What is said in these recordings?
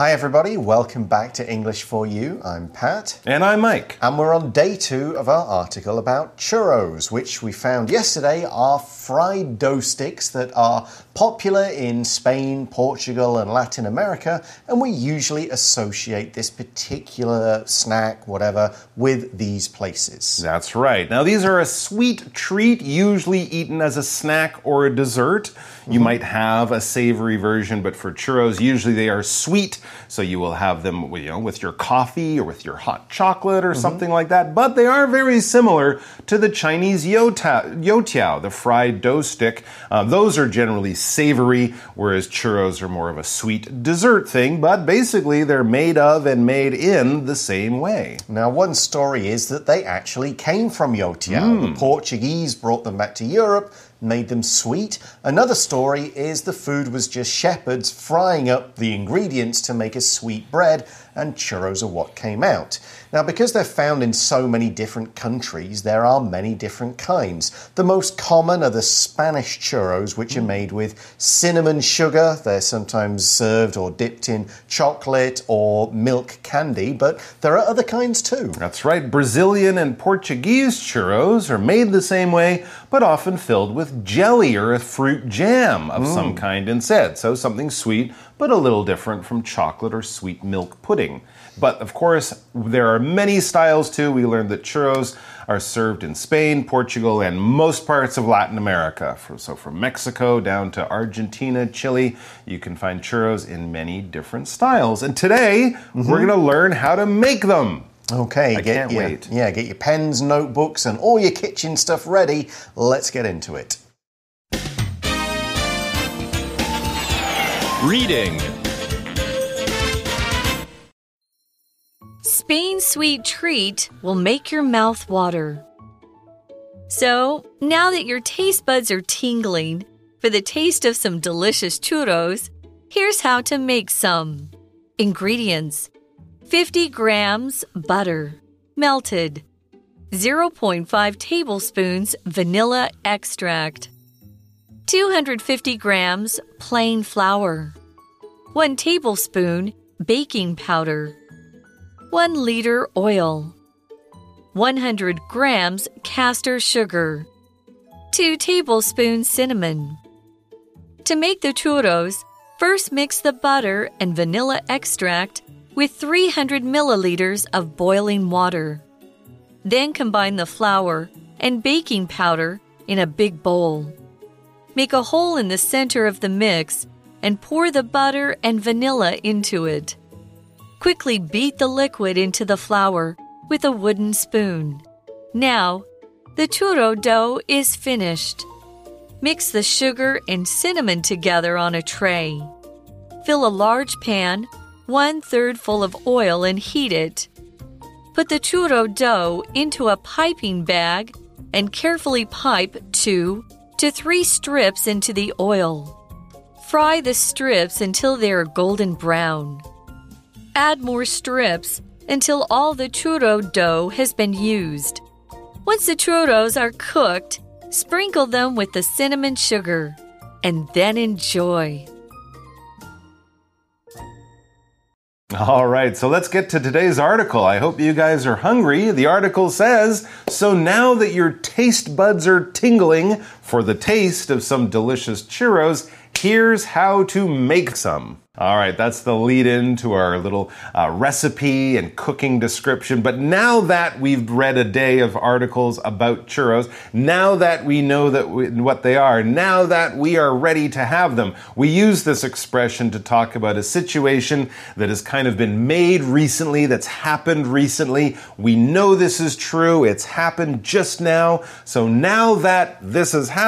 Hi, everybody. Welcome back to English for You. I'm Pat. And I'm Mike. And we're on day two of our article about churros, which we found yesterday are fried dough sticks that are popular in Spain, Portugal, and Latin America. And we usually associate this particular snack, whatever, with these places. That's right. Now, these are a sweet treat, usually eaten as a snack or a dessert. You mm -hmm. might have a savory version, but for churros, usually they are sweet so you will have them, you know, with your coffee or with your hot chocolate or mm -hmm. something like that. But they are very similar to the Chinese youtiao, the fried dough stick. Uh, those are generally savory, whereas churros are more of a sweet dessert thing. But basically, they're made of and made in the same way. Now, one story is that they actually came from youtiao. Mm. The Portuguese brought them back to Europe made them sweet. Another story is the food was just shepherds frying up the ingredients to make a sweet bread, and churros are what came out. Now, because they're found in so many different countries, there are many different kinds. The most common are the Spanish churros, which are made with cinnamon sugar. They're sometimes served or dipped in chocolate or milk candy, but there are other kinds too. That's right. Brazilian and Portuguese churros are made the same way, but often filled with jelly or a fruit jam of mm. some kind instead. So something sweet, but a little different from chocolate or sweet milk pudding. But of course, there are many styles too. We learned that churros are served in Spain, Portugal, and most parts of Latin America. So from Mexico down to Argentina, Chile, you can find churros in many different styles. And today, mm -hmm. we're going to learn how to make them. Okay, I can't your, wait. Yeah, get your pens, notebooks, and all your kitchen stuff ready. Let's get into it. Reading Spain's sweet treat will make your mouth water. So, now that your taste buds are tingling for the taste of some delicious churros, here's how to make some. Ingredients 50 grams butter, melted, 0.5 tablespoons vanilla extract, 250 grams plain flour, 1 tablespoon baking powder. 1 liter oil, 100 grams castor sugar, 2 tablespoons cinnamon. To make the churros, first mix the butter and vanilla extract with 300 milliliters of boiling water. Then combine the flour and baking powder in a big bowl. Make a hole in the center of the mix and pour the butter and vanilla into it. Quickly beat the liquid into the flour with a wooden spoon. Now, the churro dough is finished. Mix the sugar and cinnamon together on a tray. Fill a large pan, one third full of oil, and heat it. Put the churro dough into a piping bag and carefully pipe two to three strips into the oil. Fry the strips until they are golden brown. Add more strips until all the churro dough has been used. Once the churros are cooked, sprinkle them with the cinnamon sugar and then enjoy. All right, so let's get to today's article. I hope you guys are hungry. The article says So now that your taste buds are tingling for the taste of some delicious churros, here's how to make some. All right, that's the lead in to our little uh, recipe and cooking description. But now that we've read a day of articles about churros, now that we know that we, what they are, now that we are ready to have them, we use this expression to talk about a situation that has kind of been made recently, that's happened recently. We know this is true, it's happened just now. So now that this has happened,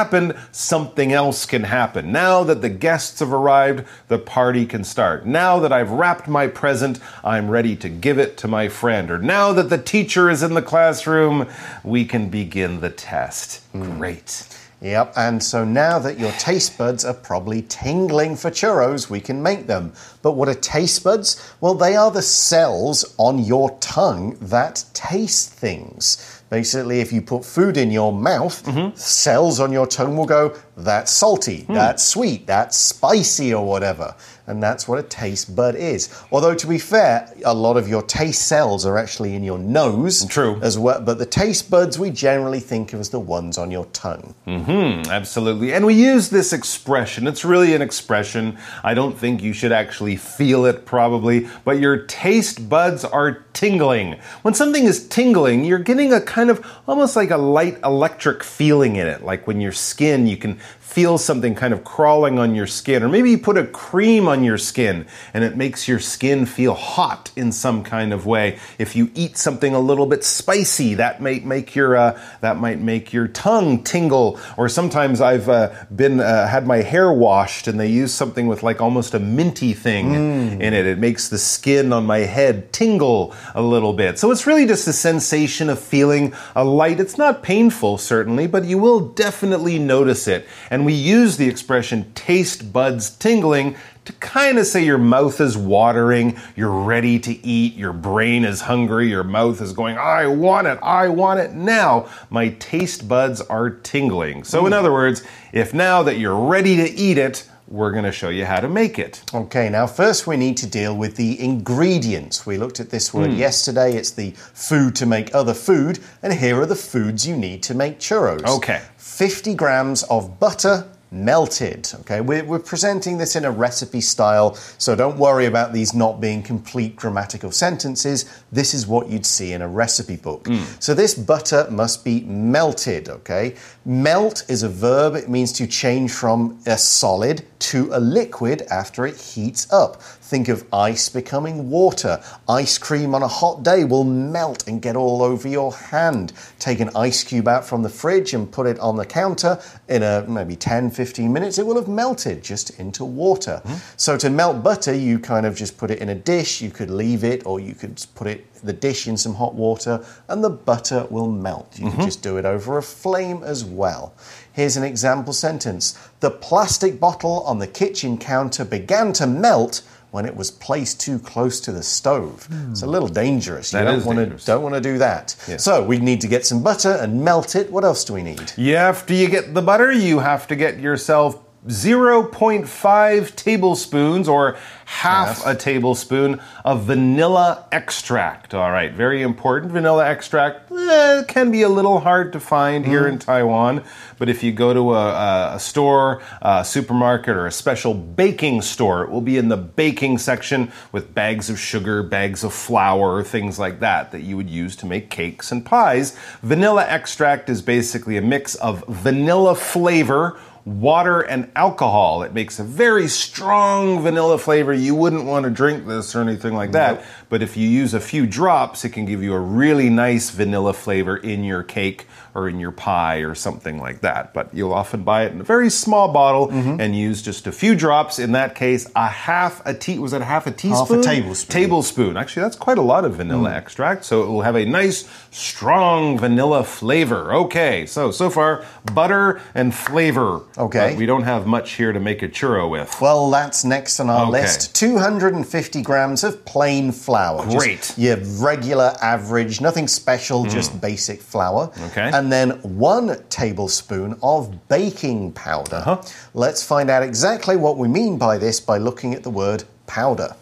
something else can happen. Now that the guests have arrived, the party can can start. Now that I've wrapped my present, I'm ready to give it to my friend. Or now that the teacher is in the classroom, we can begin the test. Mm. Great. Yep, and so now that your taste buds are probably tingling for churros, we can make them. But what are taste buds? Well, they are the cells on your tongue that taste things. Basically, if you put food in your mouth, cells on your tongue will go, that's salty, that's sweet, that's spicy, or whatever. And that's what a taste bud is. Although, to be fair, a lot of your taste cells are actually in your nose. True. As well, but the taste buds we generally think of as the ones on your tongue. Hmm. Absolutely. And we use this expression. It's really an expression. I don't think you should actually feel it, probably, but your taste buds are tingling. When something is tingling, you're getting a kind of almost like a light electric feeling in it. Like when your skin, you can feel something kind of crawling on your skin. Or maybe you put a cream on your skin and it makes your skin feel hot in some kind of way. If you eat something a little bit spicy, that might make your uh, that might make your tongue tingle. Or sometimes I've uh, been uh, had my hair washed and they use something with like almost a minty thing in it. It makes the skin on my head tingle a little bit. So it's really just a sensation of feeling a light. It's not painful certainly, but you will definitely notice it. And we use the expression taste buds tingling to kind of say your mouth is watering, you're ready to eat, your brain is hungry, your mouth is going, I want it, I want it now. My taste buds are tingling. So, in hmm. other words, if now that you're ready to eat it, we're going to show you how to make it. Okay, now first we need to deal with the ingredients. We looked at this word hmm. yesterday. It's the food to make other food, and here are the foods you need to make churros. Okay. 50 grams of butter melted. Okay, we're, we're presenting this in a recipe style, so don't worry about these not being complete grammatical sentences. This is what you'd see in a recipe book. Hmm. So this butter must be melted. Okay, melt is a verb, it means to change from a solid to a liquid after it heats up. Think of ice becoming water. Ice cream on a hot day will melt and get all over your hand. Take an ice cube out from the fridge and put it on the counter. In a maybe 10, 15 minutes, it will have melted just into water. Hmm. So to melt butter, you kind of just put it in a dish. You could leave it, or you could put it the dish in some hot water, and the butter will melt. You can mm-hmm. just do it over a flame as well. Here's an example sentence The plastic bottle on the kitchen counter began to melt when it was placed too close to the stove. It's a little dangerous. You That don't want to don't want to do that. So we need to get some butter and melt it. What else do we need? Yeah, after you get the butter, you have to get yourself 0.5 tablespoons or half a tablespoon of vanilla extract. All right, very important. Vanilla extract eh, can be a little hard to find here in Taiwan, but if you go to a, a, a store, a supermarket, or a special baking store, it will be in the baking section with bags of sugar, bags of flour, things like that that you would use to make cakes and pies. Vanilla extract is basically a mix of vanilla flavor water and alcohol. It makes a very strong vanilla flavor. You wouldn't want to drink this or anything like that. But if you use a few drops, it can give you a really nice vanilla flavor in your cake or in your pie or something like that. But you'll often buy it in a very small bottle mm-hmm. and use just a few drops. In that case, a half a tea was it a half a teaspoon? tablespoon. Tablespoon. Actually, that's quite a lot of vanilla mm. extract. So it will have a nice, strong vanilla flavor. Okay, so so far butter and flavor. Okay. But we don't have much here to make a churro with. Well, that's next on our Okay. list. 250 grams of plain flour. Just Great. your regular, average, nothing special, just mm. basic flour. Okay. And then one tablespoon of baking powder. Uh-huh. Let's find out exactly what we mean by this by looking at the word powder.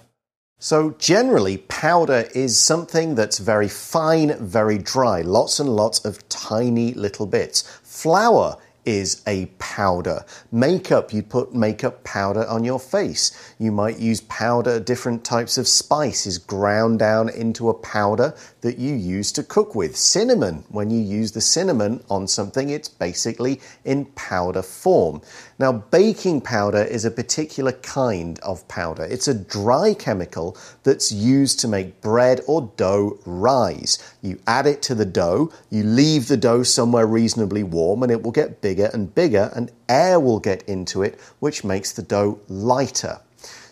So, generally, powder is something that's very fine, very dry, lots and lots of tiny little bits. Flour is a powder. Makeup, you'd put makeup powder on your face. You might use powder, different types of spice is ground down into a powder that you use to cook with. Cinnamon, when you use the cinnamon on something, it's basically in powder form. Now, baking powder is a particular kind of powder. It's a dry chemical that's used to make bread or dough rise. You add it to the dough, you leave the dough somewhere reasonably warm, and it will get bigger and bigger, and air will get into it, which makes the dough lighter.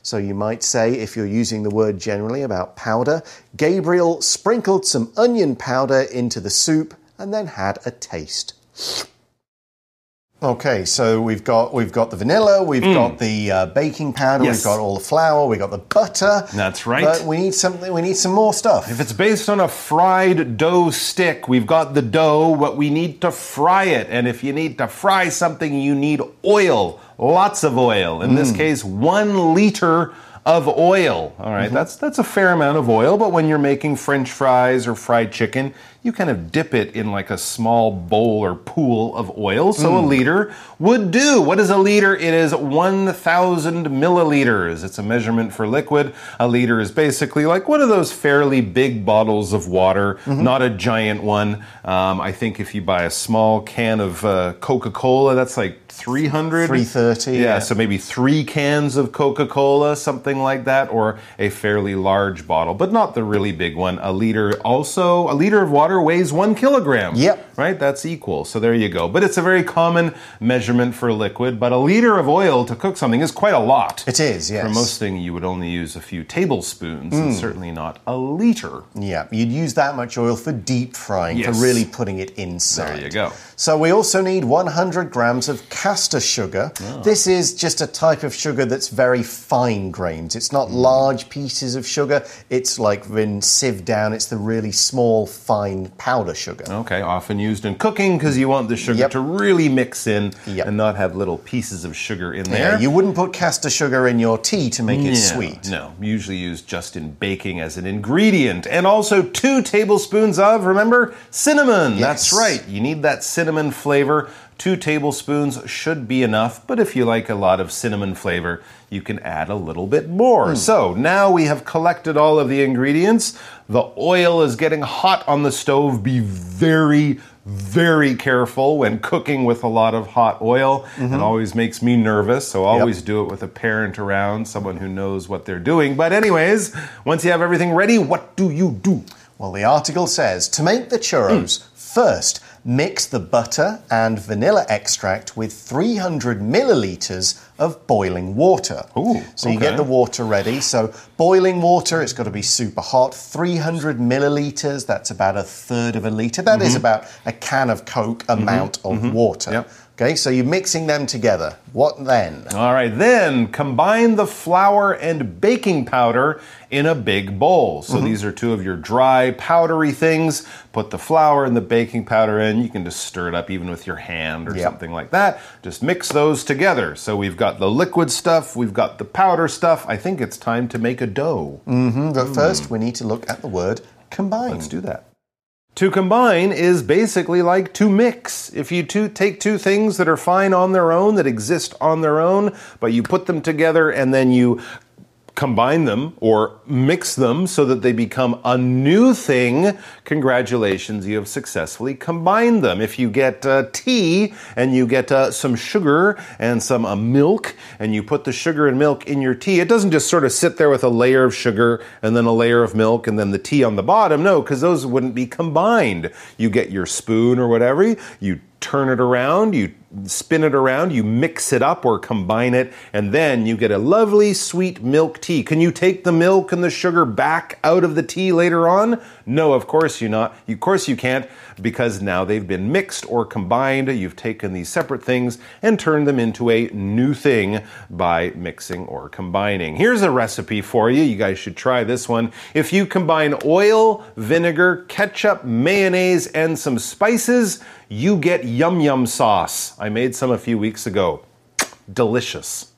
So you might say, if you're using the word generally about powder, Gabriel sprinkled some onion powder into the soup and then had a taste. Okay, so we've got we've got the vanilla, we've got the uh, baking powder, Mm. Yes. we've got all the flour, we've got the butter. That's right. But we need something. We need some more stuff. If it's based on a fried dough stick, we've got the dough, but we need to fry it. And if you need to fry something, you need oil, lots of oil. In this case, one liter of oil. All right, that's that's a fair amount of oil, but when you're making French fries or fried chicken, you kind of dip it in like a small bowl or pool of oil. So a liter would do. What is a liter? It is 1,000 milliliters. It's a measurement for liquid. A liter is basically like one of those fairly big bottles of water, not a giant one. Um, I think if you buy a small can of uh, Coca Cola, that's like 300. 330, Yeah, yeah. so maybe three cans of Coca Cola, something like that, or a fairly large bottle, but not the really big one. A liter also, a liter of water weighs one kilogram. Yep. Right? That's equal. So there you go. But it's a very common measurement for a liquid, but a liter of oil to cook something is quite a lot. It is, yes. For most things, you would only use a few tablespoons, and certainly not a liter. Yeah, you'd use that much oil for deep frying, Yes. for really putting it inside. There you go. So we also need 100 grams of castor sugar. Oh. This is just a type of sugar that's very fine grains. It's not Hmm. large pieces of sugar. It's like been sieved down. It's the really small, fine powder sugar. Okay, often used in cooking because you want the sugar Yep. to really mix in Yep. and not have little pieces of sugar in Yeah, there. you wouldn't put castor sugar in your tea to make it Yeah, sweet. No, usually used just in baking as an ingredient. And also two tablespoons of, remember, cinnamon. That's right. You need that cinnamon flavor. Two tablespoons should be enough, but if you like a lot of cinnamon flavor, you can add a little bit more. Hmm. So now we have collected all of the ingredients. The oil is getting hot on the stove. Be very, very careful when cooking with a lot of hot oil. Mm-hmm. It always makes me nervous, so always do it with a parent around, someone who knows what they're doing. But, anyways, once you have everything ready, what do you do? Well, the article says to make the churros, hmm. first mix the butter and vanilla extract with 300 milliliters of boiling water. Ooh, so you get the water ready. So boiling water, it's got to be super hot. 300 milliliters, that's about a third of a liter. That is mm-hmm. about a can of Coke mm-hmm. amount of mm-hmm. water. Yep. Okay, so you're mixing them together. What then? All right, then combine the flour and baking powder in a big bowl. So mm-hmm. these are two of your dry, powdery things. Put the flour and the baking powder in. You can just stir it up even with your hand or Yep. something like that. Just mix those together. So we've got the liquid stuff, we've got the powder stuff. I think it's time to make a dough. Mm-hmm, but hmm. first, we need to look at the word combine. Let's do that. To combine is basically like to mix. If you two take two things that are fine on their own, that exist on their own, but you put them together and then you combine them or mix them so that they become a new thing, congratulations, you have successfully combined them. If you get uh, tea and you get uh, some sugar and some uh, milk and you put the sugar and milk in your tea, it doesn't just sort of sit there with a layer of sugar and then a layer of milk and then the tea on the bottom. No, because those wouldn't be combined. You get your spoon or whatever, you turn it around, you spin it around, you mix it up or combine it, and then you get a lovely sweet milk tea. Can you take the milk and the sugar back out of the tea later on? No, of course you not. Of course you can't because now they've been mixed or combined. You've taken these separate things and turned them into a new thing by mixing or combining. Here's a recipe for you. You guys should try this one. If you combine oil, vinegar, ketchup, mayonnaise, and some spices, you get yum yum sauce. I made some a few weeks ago. Delicious.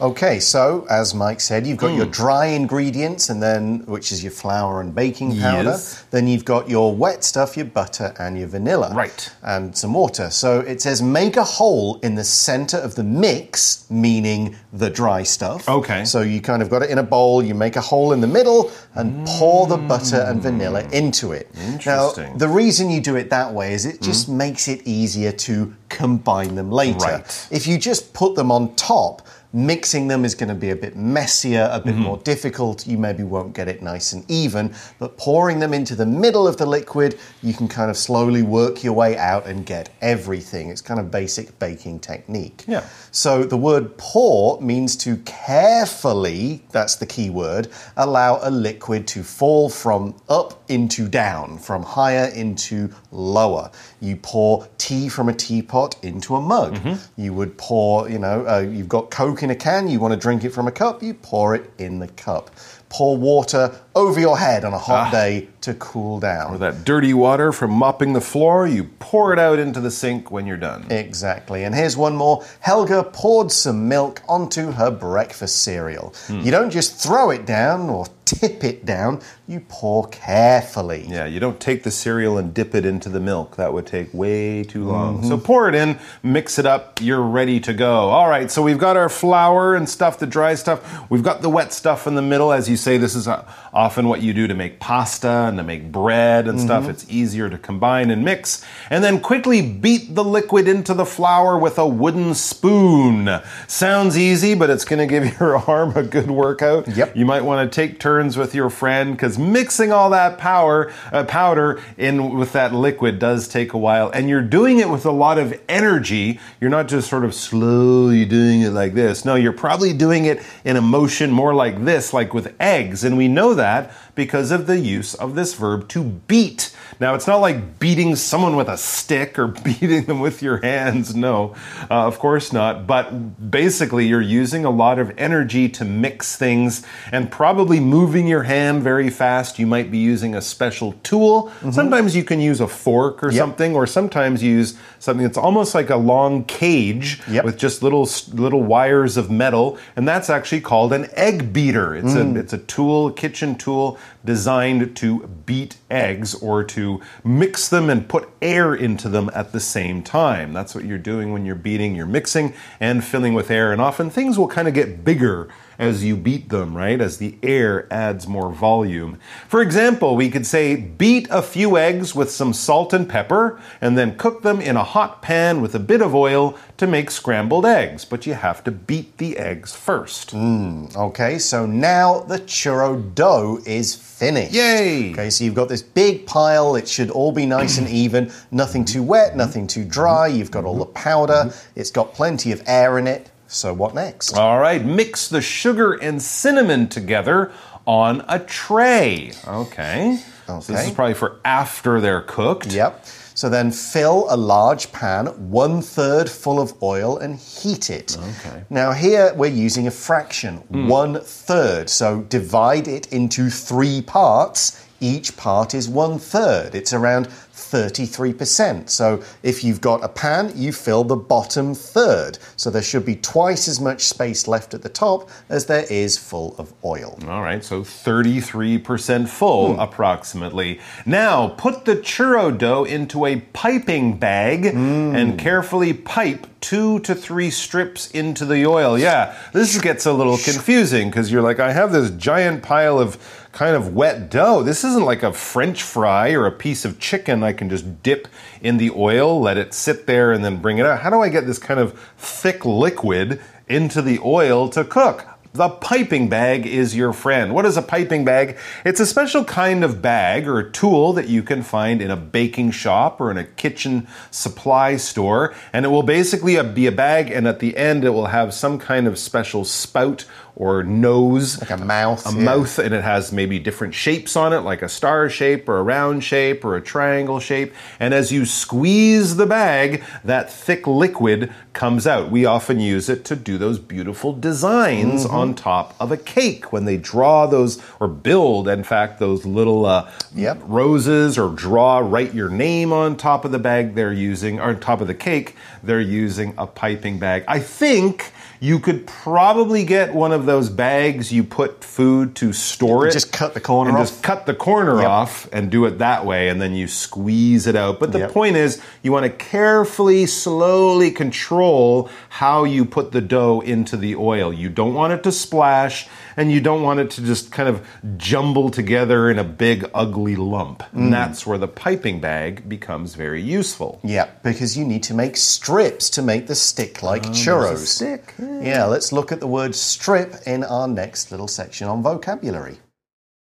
Okay, so as Mike said, you've got Hmm. your dry ingredients, and then which is your flour and baking powder. Yes. Then you've got your wet stuff, your butter and your vanilla, Right. And some water. So it says make a hole in the center of the mix, meaning the dry stuff. Okay. So you kind of got it in a bowl. You make a hole in the middle and pour the butter and vanilla into it. Interesting. Now the reason you do it that way is it just makes it easier to combine them later. Right. If you just put them on top, Mixing them is going to be a bit messier, a bit more difficult. You maybe won't get it nice and even. But pouring them into the middle of the liquid, you can kind of slowly work your way out and get everything. It's kind of basic baking technique. Yeah. So the word pour means to carefully, that's the key word, allow a liquid to fall from up into down, from higher into lower. You pour tea from a teapot into a mug. You would pour, you know, uh, you've got Coke in a can, you want to drink it from a cup, you pour it in the cup. Pour water over your head on a hot day to cool down. Or that dirty water from mopping the floor, you pour it out into the sink when you're done. Exactly. And here's one more. Helga poured some milk onto her breakfast cereal. You don't just throw it down or tip it down, you pour carefully. Yeah, you don't take the cereal and dip it into the milk. That would take way too long. So pour it in, mix it up, you're ready to go. All right, so we've got our flour and stuff, the dry stuff. We've got the wet stuff in the middle. As you say, this is uh, often what you do to make pasta and to make bread and stuff. It's easier to combine and mix. And then quickly beat the liquid into the flour with a wooden spoon. Sounds easy, but it's going to give your arm a good workout. Yep. You might want to take turns with your friend because mixing all that power uh, powder in with that liquid does take a while, and you're doing it with a lot of energy. You're not just sort of slowly doing it like this. No, you're probably doing it in a motion more like this, like with eggs, and we know that because of the use of this verb to beat. Now, it's not like beating someone with a stick or beating them with your hands. No, uh, of course not. But basically, you're using a lot of energy to mix things and probably moving your hand very fast. You might be using a special tool. Sometimes you can use a fork or Yep. something, or sometimes use something that's almost like a long cage Yep. with just little little wires of metal, and that's actually called an egg beater. It's a it's a tool, kitchen tool designed to beat eggs or to mix them and put air into them at the same time. That's what you're doing when you're beating. You're mixing and filling with air, and often things will kind of get bigger as you beat them, right? As the air adds more volume. For example, we could say beat a few eggs with some salt and pepper and then cook them in a hot pan with a bit of oil to make scrambled eggs, but you have to beat the eggs first. Hmm, okay, so now the churro dough is finished. Yay! Okay, so you've got this big pile. It should all be nice and even. Nothing too wet, nothing too dry. You've got all the powder. Mm-hmm. It's got plenty of air in it. So what next? All right, mix the sugar and cinnamon together on a tray. Okay. So this is probably for after they're cooked. Yep. So then fill a large pan, one third full of oil, and heat it. Okay. Now, here we're using a fraction, hmm. one third. So divide it into three parts. Each part is one third. It's around 33%. So if you've got a pan, you fill the bottom third. So there should be twice as much space left at the top as there is full of oil. All right, so 33% full hmm. approximately. Now, put the churro dough into a piping bag hmm. and carefully pipe two to three strips into the oil. Yeah, this gets a little confusing because you're like, I have this giant pile of kind of wet dough. This isn't like a french fry or a piece of chicken I can just dip in the oil, let it sit there, and then bring it out. How do I get this kind of thick liquid into the oil to cook? The piping bag is your friend. What is a piping bag? It's a special kind of bag or a tool that you can find in a baking shop or in a kitchen supply store. And it will basically be a bag, and at the end, it will have some kind of special spout or nose. Like a mouth. A yeah. mouth, and it has maybe different shapes on it, like a star shape or a round shape or a triangle shape. And as you squeeze the bag, that thick liquid comes out. We often use it to do those beautiful designs on top of a cake when they draw those or build, in fact, those little uh, Yep. roses or draw, write your name on top of the bag they're using, or on top of the cake, they're using a piping bag. I think. You could probably get one of those bags you put food to store it. Just cut the corner and off. just cut the corner Yep. off and do it that way, and then you squeeze it out. But the Yep. point is, you want to carefully, slowly control how you put the dough into the oil. You don't want it to splash, and you don't want it to just kind of jumble together in a big, ugly lump. Mm. And that's where the piping bag becomes very useful. Yeah, because you need to make strips to make the stick like churros. stick, Yeah, let's look at the word strip in our next little section on vocabulary.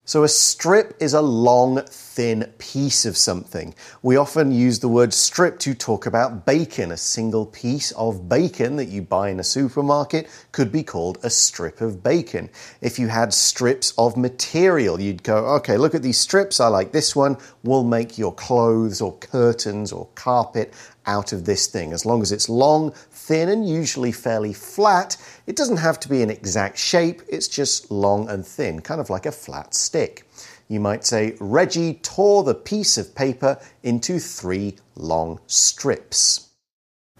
So, a strip is a long, thin piece of something. We often use the word strip to talk about bacon. A single piece of bacon that you buy in a supermarket could be called a strip of bacon. If you had strips of material, you'd go, okay, look at these strips. I like this one. We'll make your clothes or curtains or carpet out of this thing. As long as it's long, thin, and usually fairly flat, it doesn't have to be an exact shape, it's just long and thin, kind of like a flat stick. You might say, Reggie tore the piece of paper into three long strips.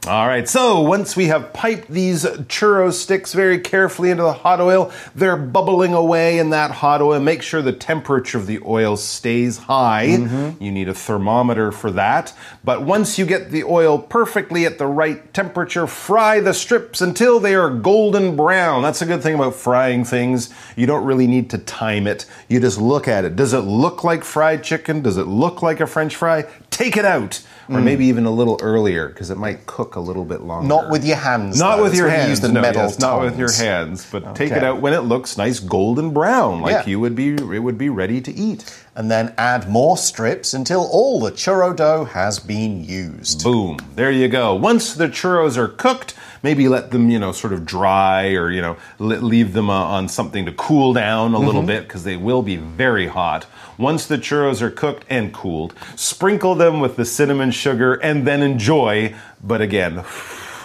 All right, so once we have piped these churro sticks very carefully into the hot oil, they're bubbling away in that hot oil. Make sure the temperature of the oil stays high. Mm -hmm. You need a thermometer for that. But once you get the oil perfectly at the right temperature, fry the strips until they are golden brown. That's a good thing about frying things. You don't really need to time it. You just look at it. Does it look like fried chicken? Does it look like a french fry? Take it out or mm. maybe even a little earlier because it might cook a little bit longer. Not with your hands. Not though. with your hands. use the no, metal yes, not with your hands, but okay. take it out when it looks nice golden brown, like yeah. you would be. It would be ready to eat. And then add more strips until all the churro dough has been used. Boom! There you go. Once the churros are cooked, maybe let them, you know, sort of dry, or you know, leave them uh, on something to cool down a mm -hmm. little mm-hmm. bit because they will be very hot. Once the churros are cooked and cooled, sprinkle them with the cinnamon sugar and then enjoy. But again,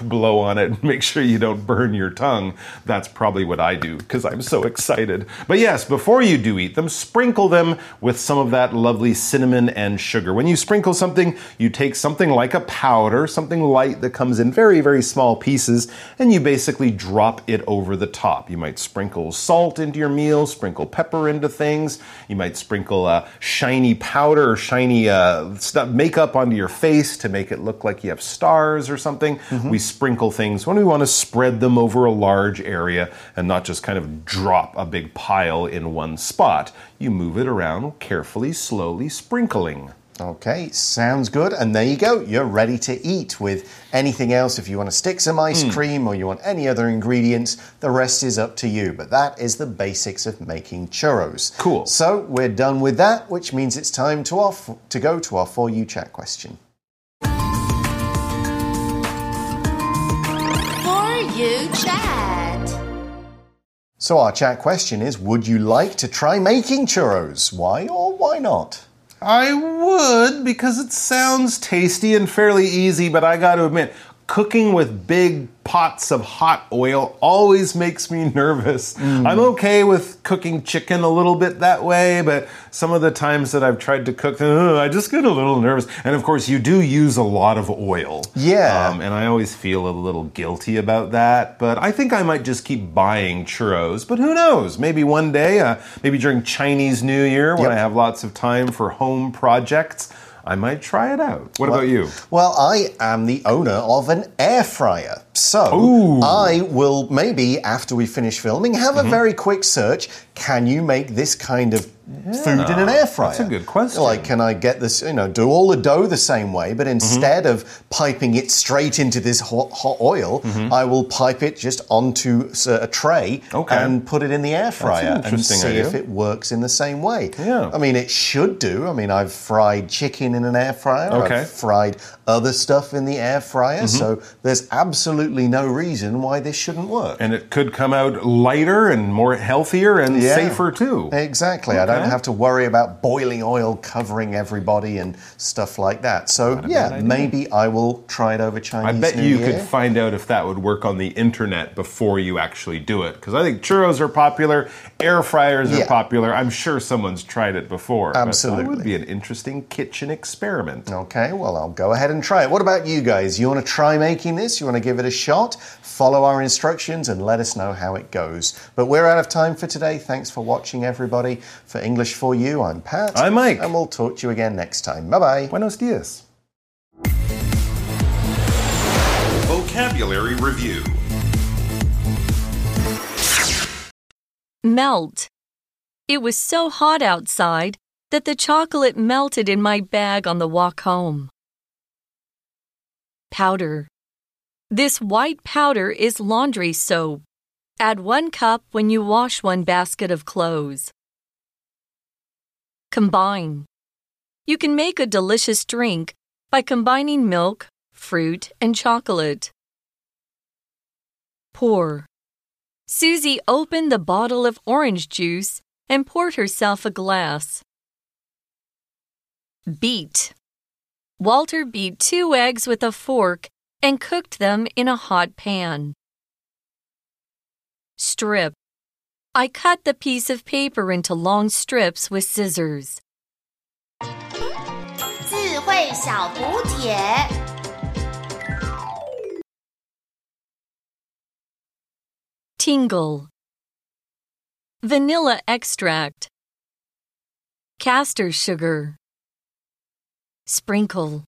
blow on it and make sure you don't burn your tongue. That's probably what I do because I'm so excited. But yes, before you do eat them, sprinkle them with some of that lovely cinnamon and sugar. When you sprinkle something, you take something like a powder, something light that comes in very, very small pieces, and you basically drop it over the top. You might sprinkle salt into your meal, sprinkle pepper into things. You might sprinkle a shiny powder or shiny uh, stuff, makeup onto your face to make it look like you have stars or something. Mm -hmm. We sprinkle things, when we want to spread them over a large area and not just kind of drop a big pile in one spot, you move it around carefully, slowly sprinkling. Okay, sounds good. And there you go. You're ready to eat with anything else. If you want to stick some ice mm. cream or you want any other ingredients, the rest is up to you. But that is the basics of making churros. Cool. So we're done with that, which means it's time to, off, to go to our For You Chat question. You Chat. So, our chat question is Would you like to try making churros? Why or why not? I would because it sounds tasty and fairly easy, but I got to admit, cooking with big pots of hot oil always makes me nervous. Mm. I'm okay with cooking chicken a little bit that way, but some of the times that I've tried to cook, uh, I just get a little nervous. And of course, you do use a lot of oil. Yeah. Um, and I always feel a little guilty about that. But I think I might just keep buying churros. But who knows? Maybe one day, uh, maybe during Chinese New Year when yep. I have lots of time for home projects. I might try it out. What well, about you? Well, I am the owner of an air fryer. So Ooh. I will maybe, after we finish filming, have mm -hmm. a mm-hmm. very quick search. Can you make this kind of yeah, food in an air fryer? That's a good question. Like, can I get this, you know, do all the dough the same way, but instead mm -hmm. of piping it straight into this hot, hot oil, mm -hmm. I will pipe it just onto a tray okay. and put it in the air fryer and see idea. if it works in the same way. Yeah. I mean, it should do. I mean, I've fried chicken in an air fryer. Okay. I've fried other stuff in the air fryer. Mm-hmm. So there's absolutely no reason why this shouldn't work. And it could come out lighter and more healthier and yeah. safer too. Exactly. Okay. Don't have to worry about boiling oil covering everybody and stuff like that. So yeah, maybe I will try it over Chinese. I bet New you Year. could find out if that would work on the internet before you actually do it. Because I think churros are popular, air fryers are yeah. popular. I'm sure someone's tried it before. Absolutely. That would be an interesting kitchen experiment. Okay, well, I'll go ahead and try it. What about you guys? You want to try making this? You want to give it a shot? Follow our instructions and let us know how it goes. But we're out of time for today. Thanks for watching, everybody. For English for You, I'm Pat. I'm Mike. And we'll talk to you again next time. Bye bye. Buenos dias. Vocabulary Review Melt. It was so hot outside that the chocolate melted in my bag on the walk home. Powder. This white powder is laundry soap. Add one cup when you wash one basket of clothes. Combine. You can make a delicious drink by combining milk, fruit, and chocolate. Pour. Susie opened the bottle of orange juice and poured herself a glass. Beat. Walter beat two eggs with a fork and cooked them in a hot pan. Strip. I cut the piece of paper into long strips with scissors. 智慧小补帖。 Tingle. Vanilla extract. Castor sugar. Sprinkle.